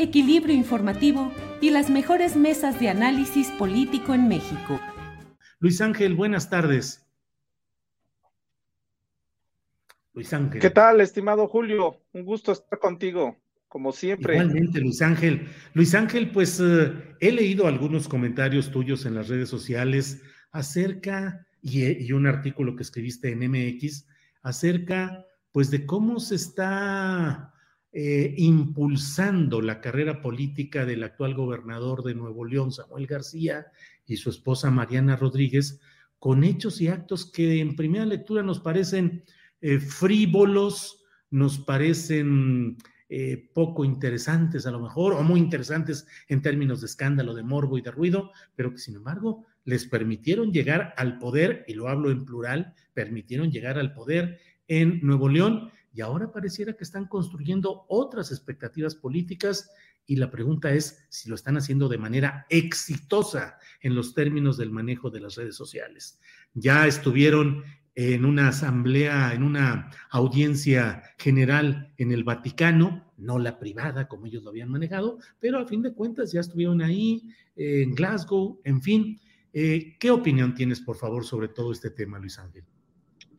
equilibrio informativo y las mejores mesas de análisis político en México. Luis Ángel, buenas tardes. Luis Ángel. ¿Qué tal, estimado Julio? Un gusto estar contigo, como siempre. Igualmente, Luis Ángel. Luis Ángel, pues eh, he leído algunos comentarios tuyos en las redes sociales acerca, y, y un artículo que escribiste en MX, acerca, pues, de cómo se está eh, impulsando la carrera política del actual gobernador de Nuevo León, Samuel García, y su esposa Mariana Rodríguez, con hechos y actos que en primera lectura nos parecen eh, frívolos, nos parecen eh, poco interesantes a lo mejor, o muy interesantes en términos de escándalo, de morbo y de ruido, pero que sin embargo les permitieron llegar al poder, y lo hablo en plural, permitieron llegar al poder en Nuevo León y ahora pareciera que están construyendo otras expectativas políticas y la pregunta es si lo están haciendo de manera exitosa en los términos del manejo de las redes sociales. Ya estuvieron en una asamblea, en una audiencia general en el Vaticano, no la privada como ellos lo habían manejado, pero a fin de cuentas ya estuvieron ahí, en Glasgow, en fin. Eh, ¿Qué opinión tienes, por favor, sobre todo este tema, Luis Ángel?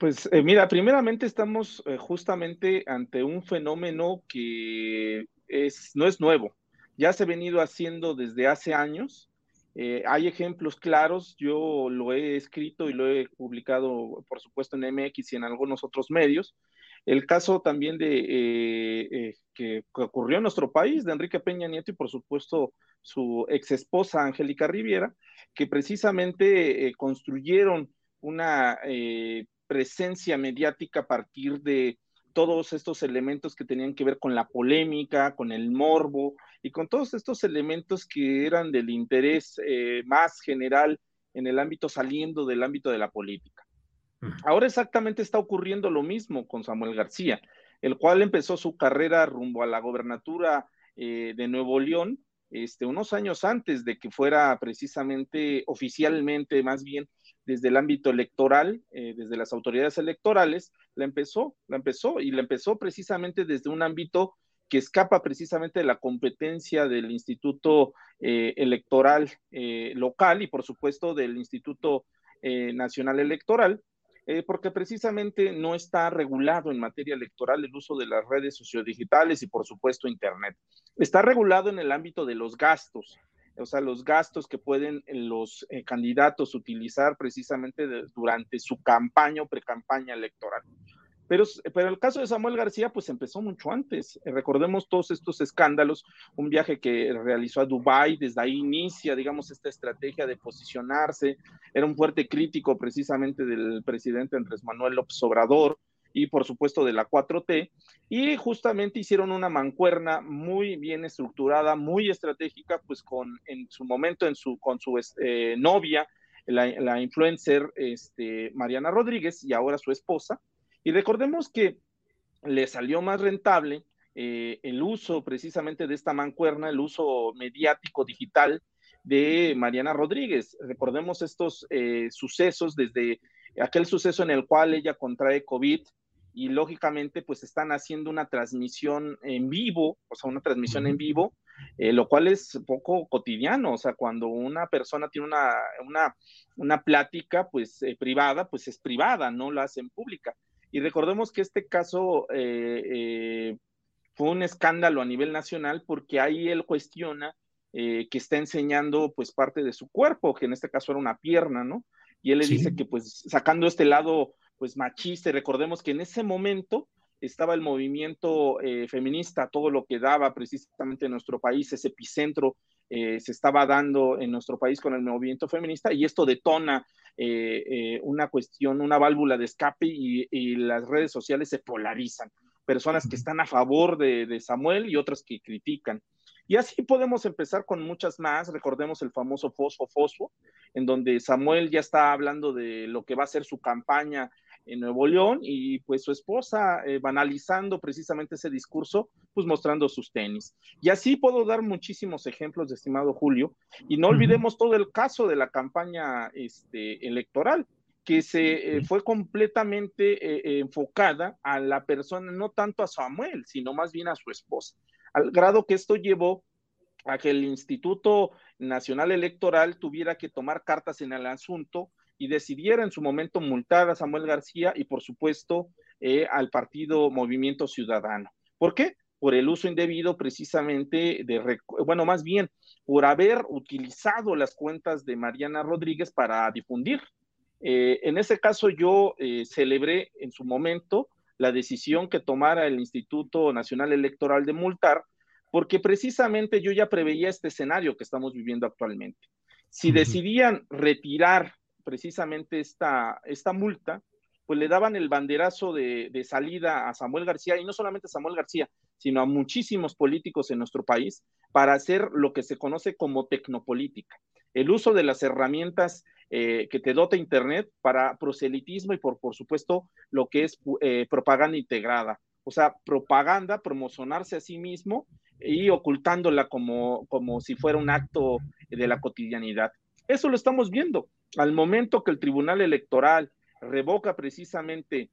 Pues eh, mira, primeramente estamos eh, justamente ante un fenómeno que es, no es nuevo, ya se ha venido haciendo desde hace años. Eh, hay ejemplos claros, yo lo he escrito y lo he publicado, por supuesto, en MX y en algunos otros medios. El caso también de que, ocurrió en nuestro país, de Enrique Peña Nieto y, por supuesto, su ex esposa Angélica Riviera, que precisamente construyeron una presencia mediática a partir de todos estos elementos que tenían que ver con la polémica, con el morbo y con todos estos elementos que eran del interés eh, más general en el ámbito saliendo del ámbito de la política. Ahora exactamente está ocurriendo lo mismo con Samuel García, el cual empezó su carrera rumbo a la gobernatura eh, de Nuevo León este, unos años antes de que fuera precisamente oficialmente, más bien desde el ámbito electoral, eh, desde las autoridades electorales, la empezó, la empezó y la empezó precisamente desde un ámbito que escapa precisamente de la competencia del Instituto eh, Electoral eh, local y por supuesto del Instituto Nacional Electoral, porque precisamente no está regulado en materia electoral el uso de las redes sociodigitales y por supuesto Internet. Está regulado en el ámbito de los gastos, o sea, los gastos que pueden los eh, candidatos utilizar precisamente durante su campaña o pre-campaña electoral. Pero, pero el caso de Samuel García, pues empezó mucho antes. Eh, recordemos todos estos escándalos, un viaje que realizó a Dubái, desde ahí inicia, digamos, esta estrategia de posicionarse. Era un fuerte crítico precisamente del presidente Andrés Manuel López Obrador y por supuesto de la 4T, y justamente hicieron una mancuerna muy bien estructurada, muy estratégica, pues con en su momento en su, con su este, novia, la, influencer este, Mariana Rodríguez y ahora su esposa, y recordemos que le salió más rentable eh, el uso precisamente de esta mancuerna, el uso mediático digital de Mariana Rodríguez. Recordemos estos eh, sucesos desde aquel suceso en el cual ella contrae COVID y lógicamente pues están haciendo una transmisión en vivo, o sea, una transmisión en vivo, eh, lo cual es poco cotidiano, o sea, cuando una persona tiene una, una, una plática pues eh, privada, pues es privada, no la hacen pública. Y recordemos que este caso eh, fue un escándalo a nivel nacional porque ahí él cuestiona que está enseñando pues parte de su cuerpo, que en este caso era una pierna, ¿no? Y él le dice que pues sacando este lado pues machista, y recordemos que en ese momento estaba el movimiento eh, feminista, todo lo que daba precisamente en nuestro país, ese epicentro eh, se estaba dando en nuestro país con el movimiento feminista y esto detona eh, una cuestión, una válvula de escape y, las redes sociales se polarizan. Personas que están a favor de, de Samuel y otras que critican. Y así podemos empezar con muchas más. Recordemos el famoso Fosfo Fosfo, en donde Samuel ya está hablando de lo que va a ser su campaña en Nuevo León y pues su esposa eh, banalizando precisamente ese discurso, pues mostrando sus tenis. Y así puedo dar muchísimos ejemplos, estimado Julio, y no olvidemos todo el caso de la campaña este, electoral que se eh, fue completamente eh, enfocada a la persona, no tanto a Samuel, sino más bien a su esposa, al grado que esto llevó a que el Instituto Nacional Electoral tuviera que tomar cartas en el asunto y decidiera en su momento multar a Samuel García y por supuesto eh, al partido Movimiento Ciudadano. ¿Por qué? Por el uso indebido precisamente de, bueno, más bien por haber utilizado las cuentas de Mariana Rodríguez para difundir. Eh, en ese caso yo eh, celebré en su momento la decisión que tomara el Instituto Nacional Electoral de multar, porque precisamente yo ya preveía este escenario que estamos viviendo actualmente. Si decidían retirar precisamente esta, esta multa, pues le daban el banderazo de, salida a Samuel García, y no solamente a Samuel García, sino a muchísimos políticos en nuestro país, para hacer lo que se conoce como tecnopolítica, el uso de las herramientas eh, que te dota Internet para proselitismo y por, por supuesto lo que es eh, propaganda integrada, o sea, propaganda, promocionarse a sí mismo y ocultándola como, como si fuera un acto de la cotidianidad. Eso lo estamos viendo al momento que el Tribunal Electoral revoca precisamente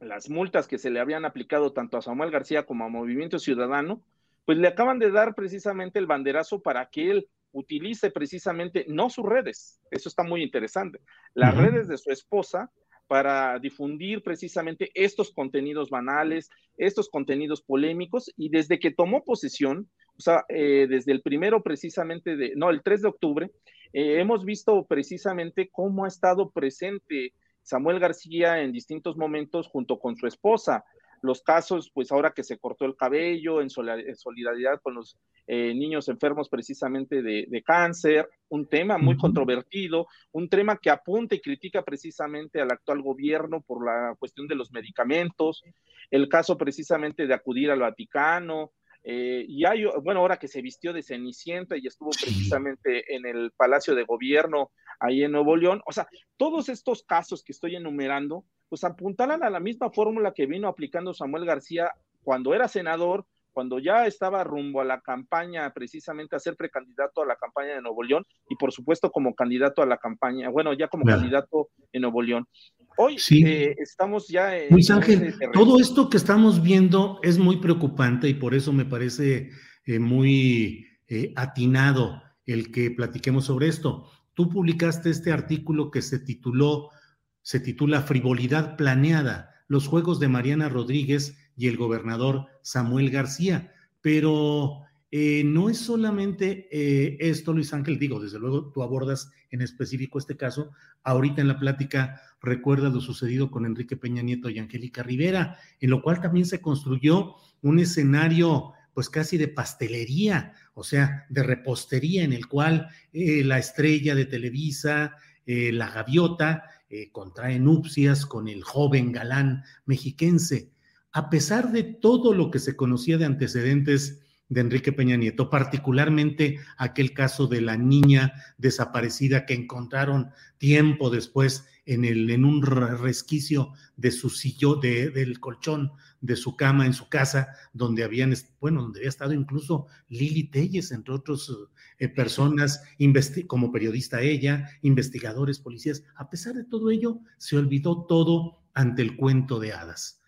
las multas que se le habían aplicado tanto a Samuel García como a Movimiento Ciudadano, pues le acaban de dar precisamente el banderazo para que él utilice precisamente no sus redes, eso está muy interesante, las redes de su esposa para difundir precisamente estos contenidos banales, estos contenidos polémicos, y desde que tomó posesión, o sea, eh, desde el primero precisamente de, no, el 3 de octubre, eh, hemos visto precisamente cómo ha estado presente Samuel García en distintos momentos junto con su esposa. Los casos, pues ahora que se cortó el cabello en, solidaridad con los eh, niños enfermos precisamente de, cáncer, un tema muy controvertido, un tema que apunta y critica precisamente al actual gobierno por la cuestión de los medicamentos, el caso precisamente de acudir al Vaticano, eh, y hay, bueno, ahora que se vistió de Cenicienta y estuvo precisamente en el Palacio de Gobierno ahí en Nuevo León, o sea, todos estos casos que estoy enumerando, pues apuntalan a la misma fórmula que vino aplicando Samuel García cuando era senador, cuando ya estaba rumbo a la campaña, precisamente a ser precandidato a la campaña de Nuevo León y por supuesto como candidato a la campaña, bueno, ya como candidato en Nuevo León. Hoy eh, estamos ya en... Luis Ángel, todo esto que estamos viendo es muy preocupante y por eso me parece eh, muy eh, atinado el que platiquemos sobre esto. Tú publicaste este artículo que se tituló, se titula Frivolidad Planeada, los juegos de Mariana Rodríguez y el gobernador Samuel García, pero eh, no es solamente eh, esto, Luis Ángel, digo, desde luego tú abordas en específico este caso. Ahorita en la plática recuerda lo sucedido con Enrique Peña Nieto y Angélica Rivera, en lo cual también se construyó un escenario pues casi de pastelería, o sea, de repostería, en el cual eh, la estrella de Televisa, la gaviota, contrae nupcias con el joven galán mexiquense. A pesar de todo lo que se conocía de antecedentes de Enrique Peña Nieto, particularmente aquel caso de la niña desaparecida que encontraron tiempo después en, el, en un resquicio de su sillón, de, del colchón de su cama en su casa, donde habían, bueno, donde había estado incluso Lili Telles, entre otras eh, personas, como periodista ella, investigadores, policías. A pesar de todo ello, se olvidó todo ante el cuento de hadas.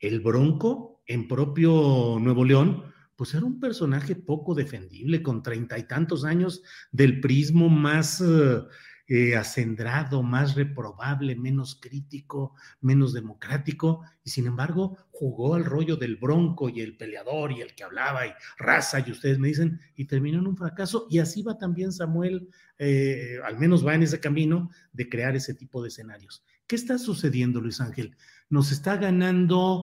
el Bronco en propio Nuevo León, pues era un personaje poco defendible, con treinta y tantos años del prismo más eh, acendrado, más reprobable, menos crítico, menos democrático, y sin embargo jugó al rollo del bronco y el peleador y el que hablaba y raza, y ustedes me dicen, y terminó en un fracaso, y así va también Samuel, eh, al menos va en ese camino de crear ese tipo de escenarios. ¿Qué está sucediendo, Luis Ángel? Nos está ganando.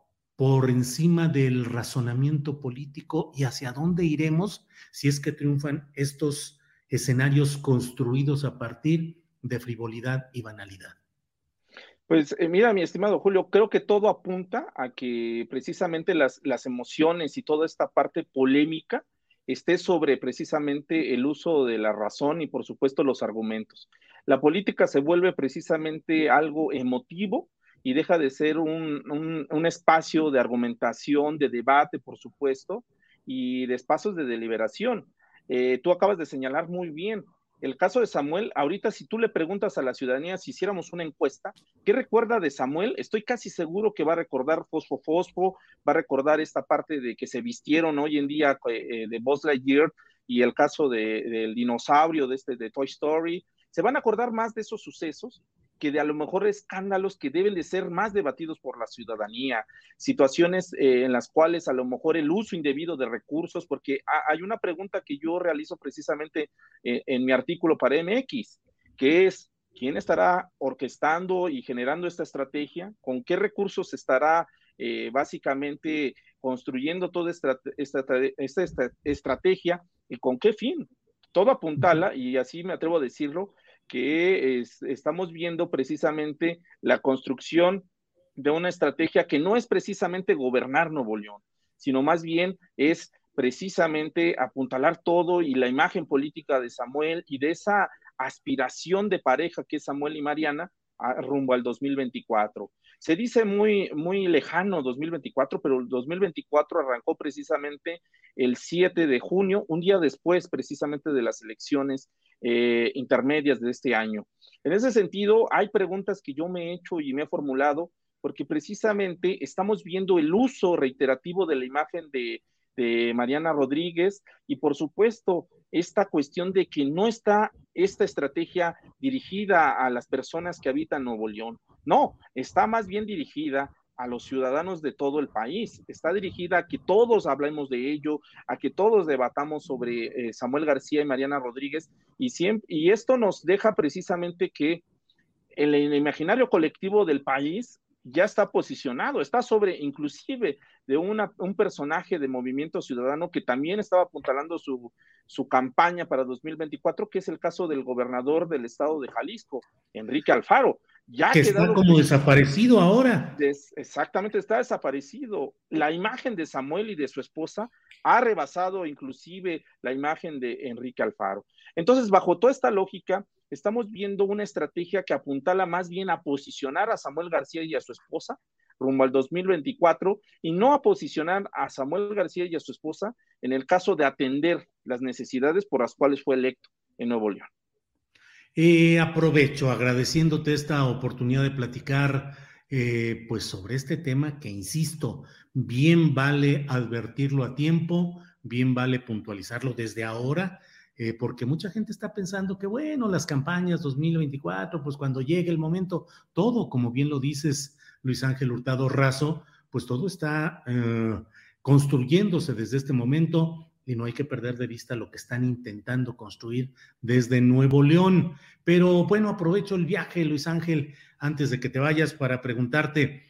por encima del razonamiento político y hacia dónde iremos si es que triunfan estos escenarios construidos a partir de frivolidad y banalidad. Pues eh, mira, mi estimado Julio, creo que todo apunta a que precisamente las, las emociones y toda esta parte polémica esté sobre precisamente el uso de la razón y por supuesto los argumentos. La política se vuelve precisamente algo emotivo, y deja de ser un, espacio de argumentación, de debate, por supuesto, y de espacios de deliberación. Eh, tú acabas de señalar muy bien el caso de Samuel. Ahorita, si tú le preguntas a la ciudadanía si hiciéramos una encuesta, ¿qué recuerda de Samuel? Estoy casi seguro que va a recordar Fosfo Fosfo, va a recordar esta parte de que se vistieron hoy en día eh, de Buzz Lightyear y el caso del dinosaurio de este de Toy Story. Se van a acordar más de esos sucesos que de a lo mejor escándalos que deben de ser más debatidos por la ciudadanía, situaciones eh, en las cuales a lo mejor el uso indebido de recursos, porque hay una pregunta que yo realizo precisamente eh, en mi artículo para MX, que es, ¿quién estará orquestando y generando esta estrategia? ¿Con qué recursos estará eh, básicamente construyendo toda esta, esta, esta, estrategia y con qué fin? Todo apuntala, y así me atrevo a decirlo, que estamos viendo precisamente la construcción de una estrategia que no es precisamente gobernar Nuevo León, sino más bien es precisamente apuntalar todo y la imagen política de Samuel y de esa aspiración de pareja que es Samuel y Mariana rumbo al 2024. Se dice muy, muy lejano 2024, pero el 2024 arrancó precisamente el 7 de junio, un día después precisamente de las elecciones eh, intermedias de este año. En ese sentido, hay preguntas que yo me he hecho y me he formulado porque precisamente estamos viendo el uso reiterativo de la imagen de, de Mariana Rodríguez y por supuesto esta cuestión de que no está esta estrategia dirigida a las personas que habitan Nuevo León. No, está más bien dirigida a los ciudadanos de todo el país. Está dirigida a que todos hablemos de ello, a que todos debatamos sobre eh, Samuel García y Mariana Rodríguez. Y, siempre, esto nos deja precisamente que en el imaginario colectivo del país ya está posicionado, está sobre inclusive de una, un personaje de Movimiento Ciudadano que también estaba apuntalando su, su campaña para 2024, que es el caso del gobernador del estado de Jalisco, Enrique Alfaro. Ya que está como desaparecido ahora. exactamente, está desaparecido. La imagen de Samuel y de su esposa ha rebasado inclusive la imagen de Enrique Alfaro. Entonces, bajo toda esta lógica, estamos viendo una estrategia que apuntala más bien a posicionar a Samuel García y a su esposa rumbo al 2024 y no a posicionar a Samuel García y a su esposa en el caso de atender las necesidades por las cuales fue electo en Nuevo León. Eh, aprovecho agradeciéndote esta oportunidad de platicar eh, pues sobre este tema que, insisto, bien vale advertirlo a tiempo, bien vale puntualizarlo desde ahora eh, porque mucha gente está pensando que, bueno, las campañas 2024, pues cuando llegue el momento, todo, como bien lo dices, Luis Ángel Hurtado Razo, pues todo está construyéndose desde este momento y no hay que perder de vista lo que están intentando construir desde Nuevo León. Pero bueno, aprovecho el viaje, Luis Ángel, antes de que te vayas para preguntarte,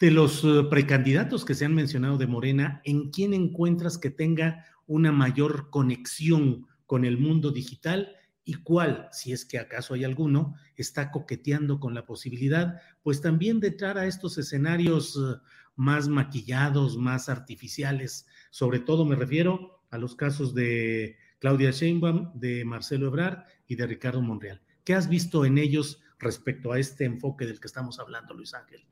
de los eh, precandidatos que se han mencionado de Morena, ¿en quién encuentras que tenga una mayor conexión con el mundo digital y cuál, si es que acaso hay alguno, está coqueteando con la posibilidad, pues también de entrar a estos escenarios eh, más maquillados, más artificiales. Sobre todo me refiero a los casos de Claudia Sheinbaum, de Marcelo Ebrard y de Ricardo Monreal. ¿Qué has visto en ellos respecto a este enfoque del que estamos hablando, Luis Ángel?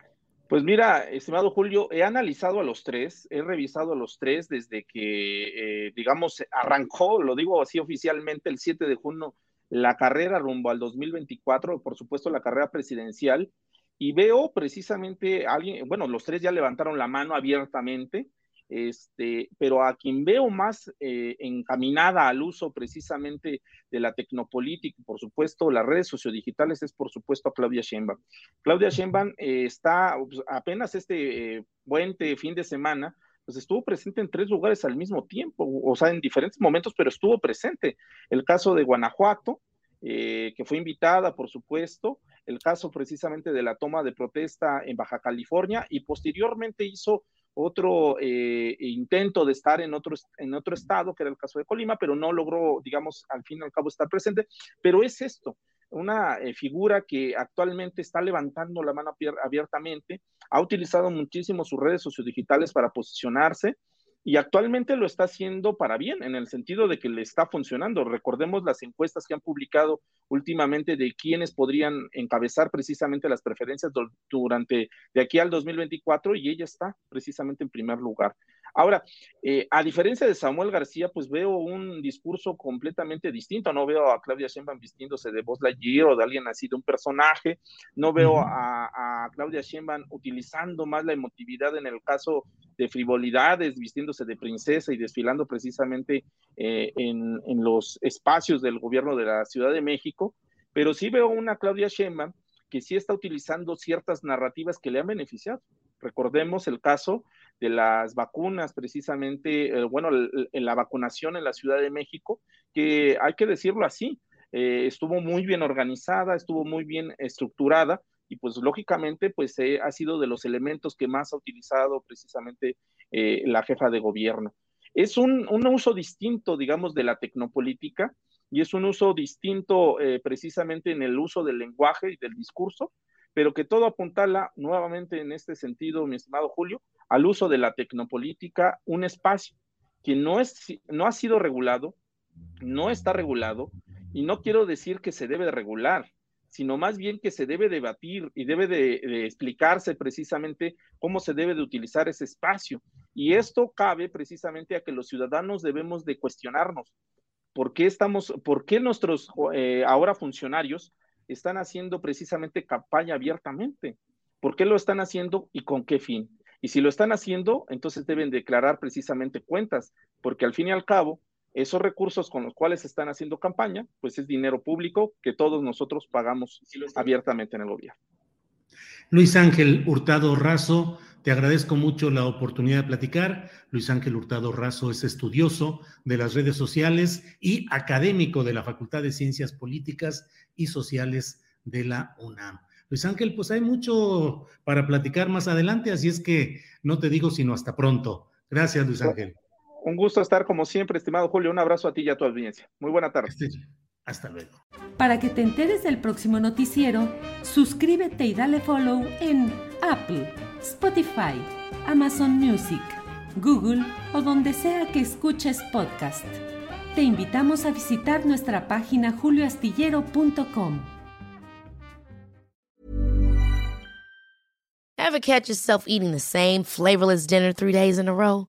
Pues mira, estimado Julio, he analizado a los tres, he revisado a los tres desde que, eh, digamos, arrancó, lo digo así oficialmente, el 7 de junio, la carrera rumbo al 2024, por supuesto la carrera presidencial, y veo precisamente a alguien, bueno, los tres ya levantaron la mano abiertamente, este, pero a quien veo más eh, encaminada al uso precisamente de la tecnopolítica, por supuesto, las redes sociodigitales, es por supuesto a Claudia Sheinbaum. Claudia Sheinbaum eh, está pues, apenas este eh, fin de semana, pues estuvo presente en tres lugares al mismo tiempo, o sea, en diferentes momentos, pero estuvo presente. El caso de Guanajuato, que fue invitada, por supuesto, el caso precisamente de la toma de protesta en Baja California y posteriormente hizo otro eh, intento de estar en otro, en otro estado, que era el caso de Colima, pero no logró, digamos, al fin y al cabo estar presente. Pero es esto, una eh, figura que actualmente está levantando la mano abiertamente, ha utilizado muchísimo sus redes sociodigitales para posicionarse, y actualmente lo está haciendo para bien, en el sentido de que le está funcionando. Recordemos las encuestas que han publicado últimamente de quiénes podrían encabezar precisamente las preferencias durante de aquí al 2024 y ella está precisamente en primer lugar. Ahora, eh, a diferencia de Samuel García, pues veo un discurso completamente distinto. No veo a Claudia Sheinbaum vistiéndose de voz Lightyear o de alguien así, de un personaje. No veo a, Claudia Sheinbaum utilizando más la emotividad en el caso de frivolidades, vistiéndose de princesa y desfilando precisamente eh, en, en los espacios del gobierno de la Ciudad de México. Pero sí veo una Claudia Sheinbaum que sí está utilizando ciertas narrativas que le han beneficiado. Recordemos el caso de las vacunas, precisamente, eh, bueno, en la vacunación en la Ciudad de México, que hay que decirlo así, eh, estuvo muy bien organizada, estuvo muy bien estructurada y pues lógicamente pues eh, ha sido de los elementos que más ha utilizado precisamente la jefa de gobierno. Es un, un, uso distinto, digamos, de la tecnopolítica y es un uso distinto precisamente en el uso del lenguaje y del discurso, pero que todo apuntala nuevamente en este sentido, mi estimado Julio, al uso de la tecnopolítica, un espacio que no, es, no ha sido regulado, no está regulado, y no quiero decir que se debe regular, sino más bien que se debe debatir y debe de, explicarse precisamente cómo se debe de utilizar ese espacio. Y esto cabe precisamente a que los ciudadanos debemos de cuestionarnos. ¿Por qué estamos, por qué nuestros eh, ahora funcionarios están haciendo precisamente campaña abiertamente? ¿Por qué lo están haciendo y con qué fin? Y si lo están haciendo, entonces deben declarar precisamente cuentas, porque al fin y al cabo, esos recursos con los cuales están haciendo campaña, pues es dinero público que todos nosotros pagamos abiertamente en el gobierno. Luis Ángel Hurtado Razo, te agradezco mucho la oportunidad de platicar. Luis Ángel Hurtado Razo es estudioso de las redes sociales y académico de la Facultad de Ciencias Políticas y Sociales de la UNAM. Luis Ángel, pues hay mucho para platicar más adelante, así es que no te digo sino hasta pronto. Gracias, Luis Ángel. Un gusto estar como siempre, estimado Julio. Un abrazo a ti y a tu audiencia. Muy buena tarde. Hasta luego. Para que te enteres del próximo noticiero, suscríbete y dale follow en Apple, Spotify, Amazon Music, Google o donde sea que escuches podcast. Te invitamos a visitar nuestra página julioastillero.com. Ever catch yourself eating the same flavorless dinner three days in a row?